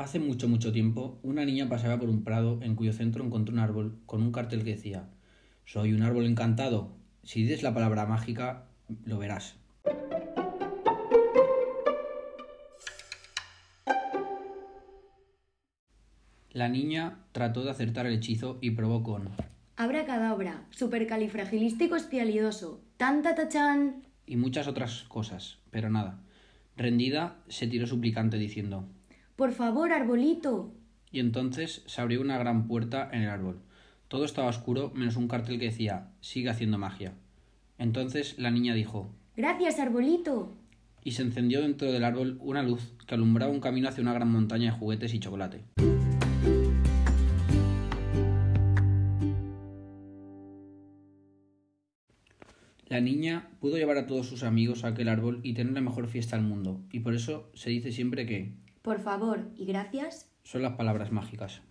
Hace mucho, mucho tiempo, una niña paseaba por un prado en cuyo centro encontró un árbol con un cartel que decía Soy un árbol encantado. Si dices la palabra mágica, lo verás. La niña trató de acertar el hechizo y probó con Abracadabra, supercalifragilístico espialidoso, tanta tachan. y muchas otras cosas, pero nada. Rendida, se tiró suplicante diciendo Por favor, arbolito. Y entonces se abrió una gran puerta en el árbol. Todo estaba oscuro menos un cartel que decía Sigue haciendo magia. Entonces la niña dijo Gracias, arbolito. y se encendió dentro del árbol una luz que alumbraba un camino hacia una gran montaña de juguetes y chocolate. La niña pudo llevar a todos sus amigos a aquel árbol y tener la mejor fiesta del mundo, y por eso se dice siempre que Por favor y gracias. son las palabras mágicas.